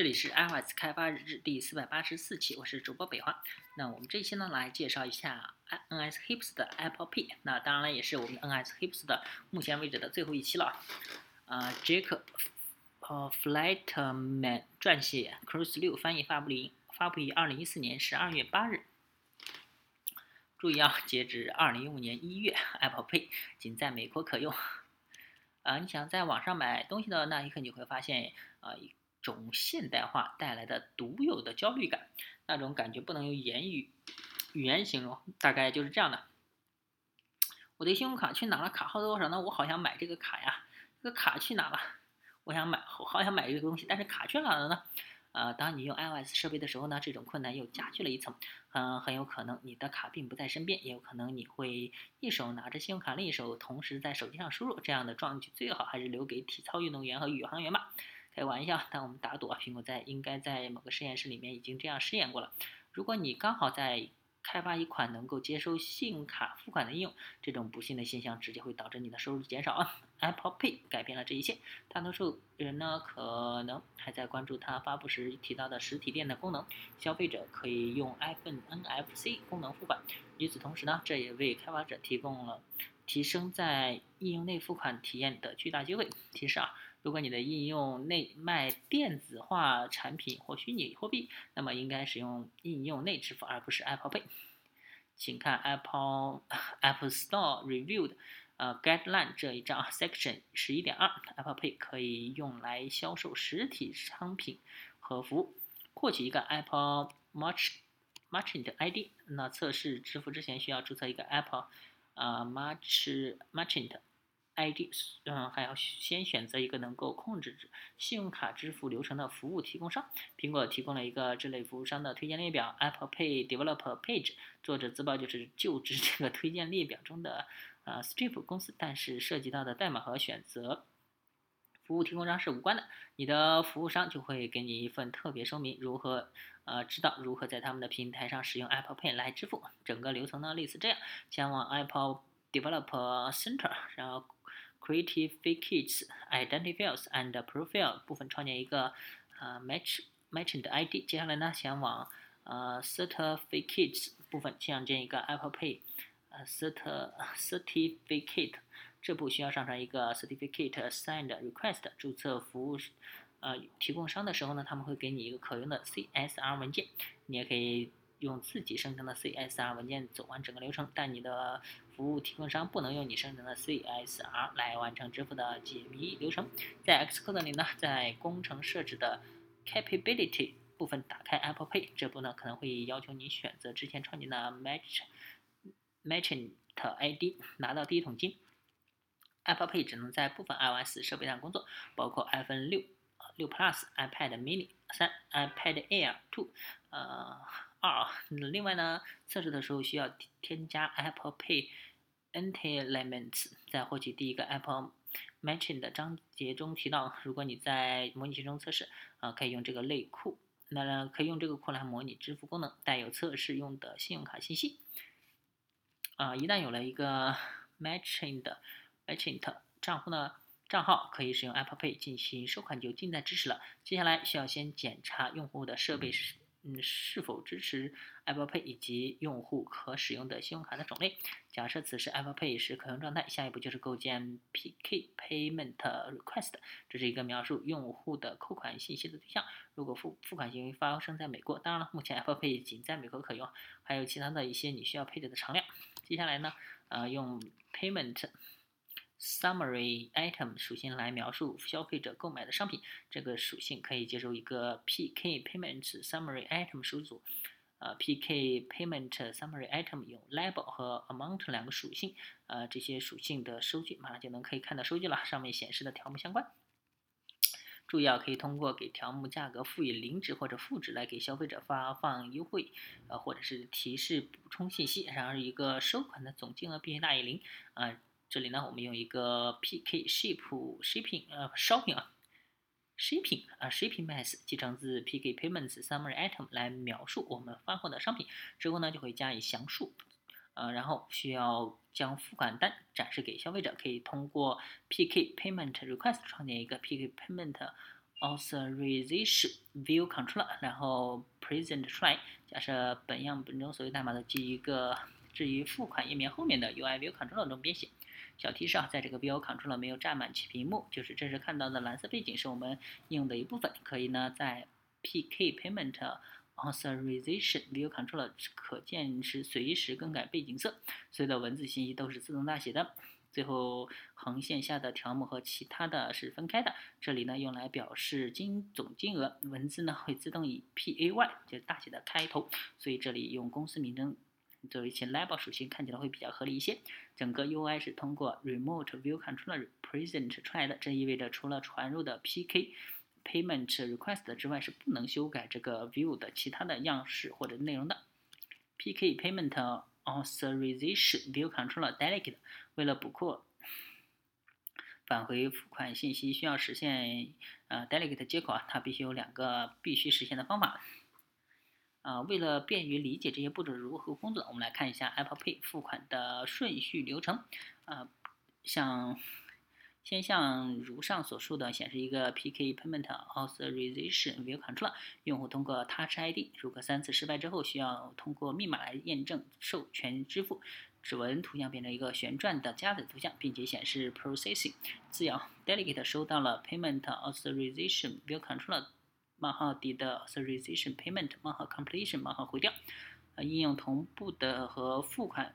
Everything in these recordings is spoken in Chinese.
这里是 iOS 开发日志第四百八十四期，我是主播北华。那我们这一期呢，来介绍一下 NSHips 的 Apple Pay。那当然了，也是我们 NSHips 的目前为止的最后一期了。啊，Jack 呃 Flightman 撰写，Cruise 六翻译，发布于发布于二零一四年十二月八日。注意啊，截止二零一五年一月，Apple Pay 仅在美国可用。啊，你想在网上买东西的那一刻，你会发现啊。种现代化带来的独有的焦虑感，那种感觉不能用言语语言形容，大概就是这样的。我的信用卡去哪了？卡号多少呢？我好想买这个卡呀，这个卡去哪了？我想买，我好想买这个东西，但是卡去哪了呢？呃，当你用 iOS 设备的时候呢，这种困难又加剧了一层。嗯，很有可能你的卡并不在身边，也有可能你会一手拿着信用卡，另一手同时在手机上输入，这样的壮举最好还是留给体操运动员和宇航员吧。开玩笑，但我们打赌啊，苹果在应该在某个实验室里面已经这样试验过了。如果你刚好在开发一款能够接收信用卡付款的应用，这种不幸的现象直接会导致你的收入减少啊。Apple Pay 改变了这一切，大多数人呢可能还在关注它发布时提到的实体店的功能，消费者可以用 iPhone NFC 功能付款。与此同时呢，这也为开发者提供了提升在应用内付款体验的巨大机会。提示啊。如果你的应用内卖电子化产品或虚拟货币，那么应该使用应用内支付，而不是 Apple Pay。请看 Apple Apple Store Reviewed 呃 Guideline 这一章 Section 十一点二，Apple Pay 可以用来销售实体商品和服务。获取一个 Apple Merchant ID，那测试支付之前需要注册一个 Apple 啊 Merchant。ID，嗯，还要先选择一个能够控制信用卡支付流程的服务提供商。苹果提供了一个这类服务商的推荐列表，Apple Pay Developer Page。作者自曝就是就职这个推荐列表中的呃 Strip 公司，但是涉及到的代码和选择服务提供商是无关的。你的服务商就会给你一份特别说明，如何呃知道如何在他们的平台上使用 Apple Pay 来支付。整个流程呢类似这样：前往 Apple Developer Center，然后。Creative Kits Identifiers and Profile 部分创建一个呃 Match Matching 的 ID。接下来呢，前往呃 Certificates 部分创建一个 Apple Pay 呃 Cert Certificate。这步需要上传一个 Certificate signed Request。注册服务呃提供商的时候呢，他们会给你一个可用的 CSR 文件。你也可以。用自己生成的 CSR 文件走完整个流程，但你的服务提供商不能用你生成的 CSR 来完成支付的解密流程。在 Xcode 里呢，在工程设置的 Capability 部分打开 Apple Pay，这步呢可能会要求你选择之前创建的 Match Matching ID，拿到第一桶金。Apple Pay 只能在部分 iOS 设备上工作，包括 iPhone 六、六 Plus、iPad Mini 三、iPad Air 2，呃。二，另外呢，测试的时候需要添加 Apple Pay e n t i l e m e n t s 在获取第一个 Apple Matching 的章节中提到，如果你在模拟器中测试，啊，可以用这个类库，那可以用这个库来模拟支付功能，带有测试用的信用卡信息。啊，一旦有了一个 Matching 的 Matching 账户呢，账号可以使用 Apple Pay 进行收款就近在支持了。接下来需要先检查用户的设备是。嗯，是否支持 Apple Pay 以及用户可使用的信用卡的种类？假设此时 Apple Pay 是可用状态，下一步就是构建 PK Payment Request，这是一个描述用户的扣款信息的对象。如果付付款行为发生在美国，当然了，目前 Apple Pay 仅在美国可用，还有其他的一些你需要配置的常量。接下来呢，呃，用 Payment。Summary item 属性来描述消费者购买的商品，这个属性可以接受一个 PK Payment Summary Item 属组。呃，PK Payment Summary Item 有 Label 和 Amount 两个属性。呃，这些属性的收据马上就能可以看到收据了，上面显示的条目相关。注意啊，可以通过给条目价格赋予零值或者负值来给消费者发放优惠，呃，或者是提示补充信息。然而，一个收款的总金额必须大于零。啊。这里呢，我们用一个 PK ship shipping 呃 shopping 啊 shipping 啊 shipping mass 继承自 PK payments summary item 来描述我们发货的商品，之后呢就会加以详述，呃，然后需要将付款单展示给消费者，可以通过 PK payment request 创建一个 PK payment authorization view controller，然后 present try。假设本样本中所有代码都基于一个置于付款页面后面的 UI view controller 中编写。小提示啊，在这个 view control 没有占满其屏幕，就是这时看到的蓝色背景是我们应用的一部分。可以呢，在 PK Payment Authorization View Controller 可见时随时更改背景色，所有的文字信息都是自动大写的。最后横线下的条目和其他的是分开的，这里呢用来表示金总金额，文字呢会自动以 PAY 就大写的开头，所以这里用公司名称作为其 label 属性看起来会比较合理一些。整个 UI 是通过 Remote View Controller Present 出来的，这意味着除了传入的 PK Payment Request 之外是不能修改这个 View 的其他的样式或者内容的。PK Payment Authorization View Controller Delegate 为了补库返回付款信息，需要实现呃 delegate 接口啊，它必须有两个必须实现的方法。啊，为了便于理解这些步骤如何工作，我们来看一下 Apple Pay 付款的顺序流程。啊，像先像如上所述的显示一个 PK Payment Authorization View Controller，用户通过 Touch ID，如果三次失败之后，需要通过密码来验证授权支付。指纹图像变成一个旋转的加载图像，并且显示 Processing 字样。Delegate 收到了 Payment Authorization View Controller 冒号 did Authorization Payment 冒号 Completion 冒号回调。呃，应用同步的和付款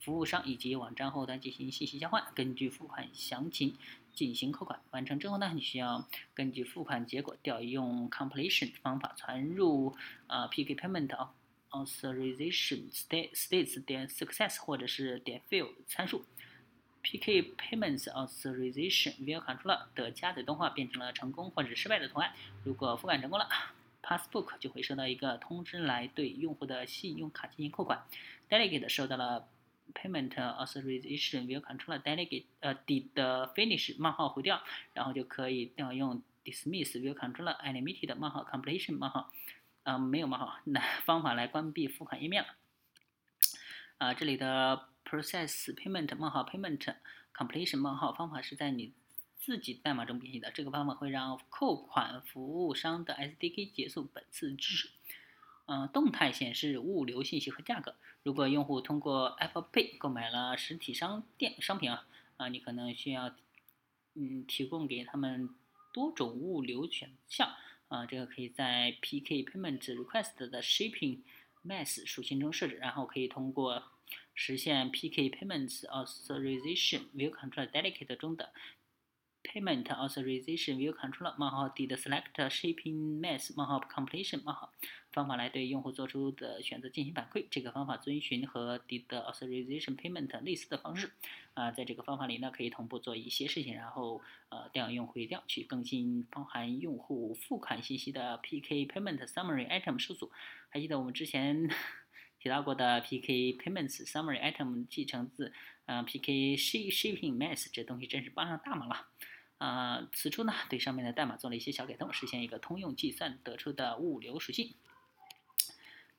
服务商以及网站后端进行信息交换，根据付款详情进行扣款。完成之后呢，你需要根据付款结果调用 Completion 方法传入呃 PK Payment 啊。authorization states 点 success 或者是点 fail 参数。PK Payments Authorization View Controller 的加载动画变成了成功或者失败的图案。如果付款成功了，Passbook 就会收到一个通知来对用户的信用卡进行扣款。Delegate 收到了 Payment Authorization View Controller Delegate 呃 did finish 冒号回调，然后就可以调用 Dismiss View Controller Unlimited 冒号 Completion 冒号。啊，没有冒号，那方法来关闭付款页面了。啊，这里的 process payment 冒号 payment completion 冒号方法是在你自己代码中编写的。这个方法会让扣款服务商的 SDK 结束本次支持。嗯，动态显示物流信息和价格。如果用户通过 Apple Pay 购买了实体商店商品啊，啊，你可能需要嗯提供给他们多种物流选项。啊，这个可以在 PK Payment Request 的 Shipping Mass 属性中设置，然后可以通过实现 PK Payments Authorization View Controller Delegate 中的 Payment Authorization View Controller 冒号 did select Shipping Mass 冒号 Completion 冒号方法来对用户做出的选择进行反馈。这个方法遵循和 did Authorization Payment 类似的方式。啊，在这个方法里呢，可以同步做一些事情，然后呃调用回调去更新包含用户付款信息的 PK Payment Summary Item 数组。还记得我们之前提到过的 PK Payments Summary Item 继承自呃 PK Shipping Mass，这东西真是帮上大忙了。啊，此处呢对上面的代码做了一些小改动，实现一个通用计算得出的物流属性。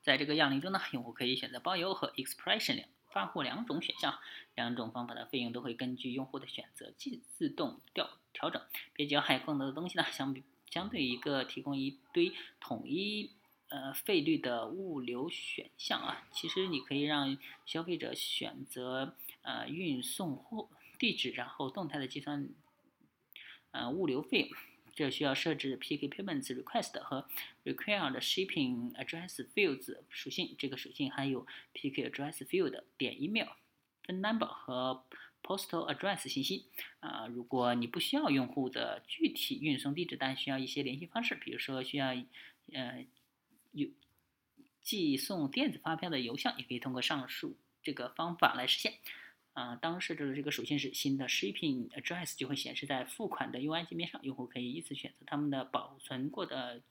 在这个样例中呢，用户可以选择包邮和 Expression 两。发货两种选项，两种方法的费用都会根据用户的选择自自动调调整。别急，还有更多的东西呢。相比相对一个提供一堆统一呃费率的物流选项啊，其实你可以让消费者选择呃运送货地址，然后动态的计算呃物流费。这需要设置 PK Payments Request 和 Required Shipping Address Fields 属性。这个属性还有 PK Address Field 点 Email、Phone Number 和 Postal Address 信息。啊，如果你不需要用户的具体运送地址，但需要一些联系方式，比如说需要呃有寄送电子发票的邮箱，也可以通过上述这个方法来实现。啊，当设置的这个属性是新的 shipping address 就会显示在付款的 UI 界面上，用户可以依次选择他们的保存过的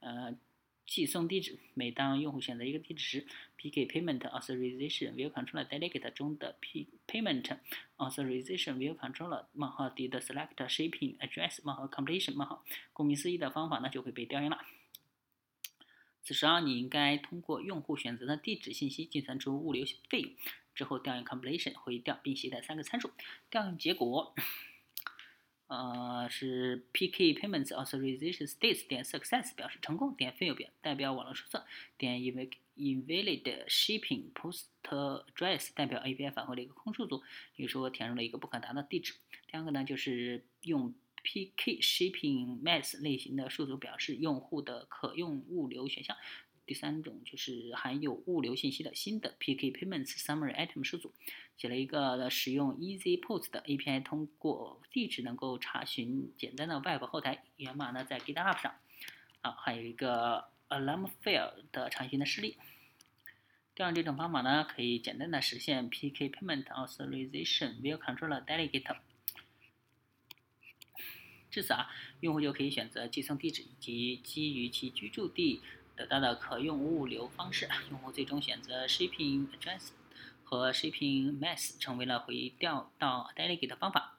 呃寄送地址。每当用户选择一个地址时，PK Payment Authorization View Controller Delegate 中的 P Payment Authorization View Controller 冒号 did select shipping address 冒号 completion 冒号，顾名思义的方法呢就会被调用了。此时啊，你应该通过用户选择的地址信息计算出物流费用。之后调用 completion 回调并携带三个参数，调用结果呃，是 PK Payments Authorization States 点 Success 表示成功点 Fail 表代表网络出错点 Invalid Shipping Post Address 代表 API 返回了一个空数组，比如说填入了一个不可达的地址。第二个呢，就是用 PK Shipping Mess 类型的数组表示用户的可用物流选项。第三种就是含有物流信息的新的 PK Payments Summary Item 数组，写了一个使用 EasyPost 的 API，通过地址能够查询简单的 Web 后台源码呢，在 GitHub 上。啊，还有一个 Alarm Fail 的查询的示例。第二这种方法呢，可以简单的实现 PK Payment Authorization via Controller Delegate。至此啊，用户就可以选择寄送地址以及基于其居住地。得到的可用物流方式，用户最终选择 shipping address 和 shipping mess 成为了回调到 delegate 的方法。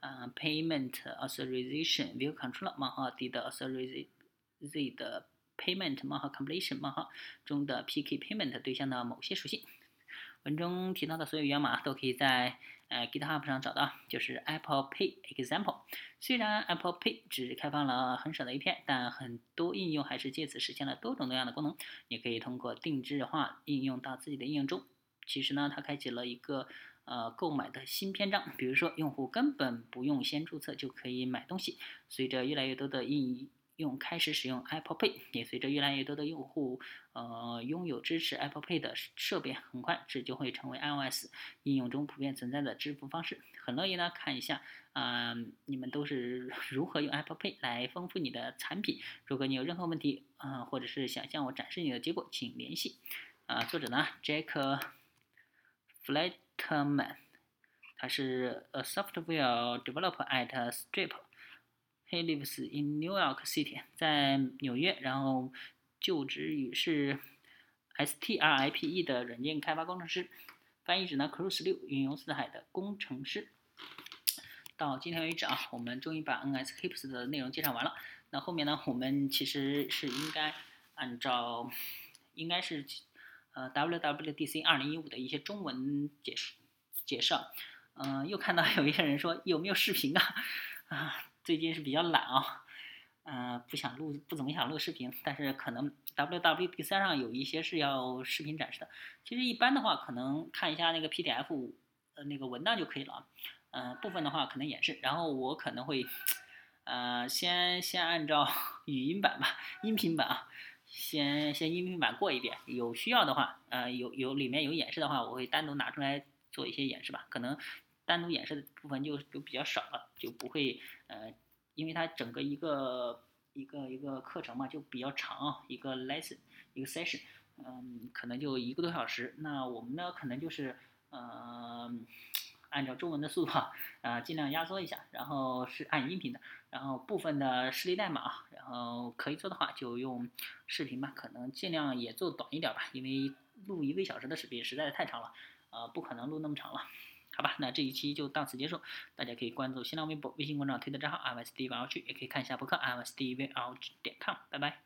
呃，payment authorization view controller 冒号 d 的 authorization 的 payment 冒号 completion 冒号中的 PK payment 对象的某些属性。文中提到的所有源码都可以在呃 GitHub 上找到，就是 Apple Pay example。虽然 Apple Pay 只开放了很少的一片，但很多应用还是借此实现了多种多样的功能。你可以通过定制化应用到自己的应用中。其实呢，它开启了一个呃购买的新篇章。比如说，用户根本不用先注册就可以买东西。随着越来越多的应用用开始使用 Apple Pay，也随着越来越多的用户，呃，拥有支持 Apple Pay 的设备，很快这就会成为 iOS 应用中普遍存在的支付方式。很乐意呢看一下，啊，你们都是 如何用 Apple Pay 来丰富你的产品。如果你有任何问题，啊，或者是想向我展示你的结果，请联系。啊，作者呢，Jack Flattman，他是 a software developer at Stripe。He lives in New York City，在纽约，然后就职于是 STRIPE 的软件开发工程师，翻译指呢 Cruise 六云游四海的工程师。到今天为止啊，我们终于把 NSHips 的内容介绍完了。那后面呢，我们其实是应该按照，应该是呃 WWDC 二零一五的一些中文解释介绍。嗯，又看到有一些人说有没有视频啊？啊。最近是比较懒啊，嗯，不想录，不怎么想录视频。但是可能 WWDC 上有一些是要视频展示的。其实一般的话，可能看一下那个 PDF，呃，那个文档就可以了。嗯，部分的话可能演示，然后我可能会，呃，先先按照 语音版吧，音频版啊，先先音频版过一遍。有需要的话，呃，有有里面有演示的话，我会单独拿出来做一些演示吧。可能。单独演示的部分就就比较少了，就不会呃，因为它整个一个一个一个课程嘛，就比较长，一个 lesson 一个 session，嗯，可能就一个多小时。那我们呢，可能就是呃，按照中文的速度啊，尽量压缩一下，然后是按音频的，然后部分的示例代码，然后可以做的话就用视频吧，可能尽量也做短一点吧，因为录一个小时的视频实在是太长了，呃，不可能录那么长了。好吧，那这一期就到此结束。大家可以关注新浪微博、微信公众号、推特账号 m s d v l g 也可以看一下博客 m s d v l g 点 com。拜拜。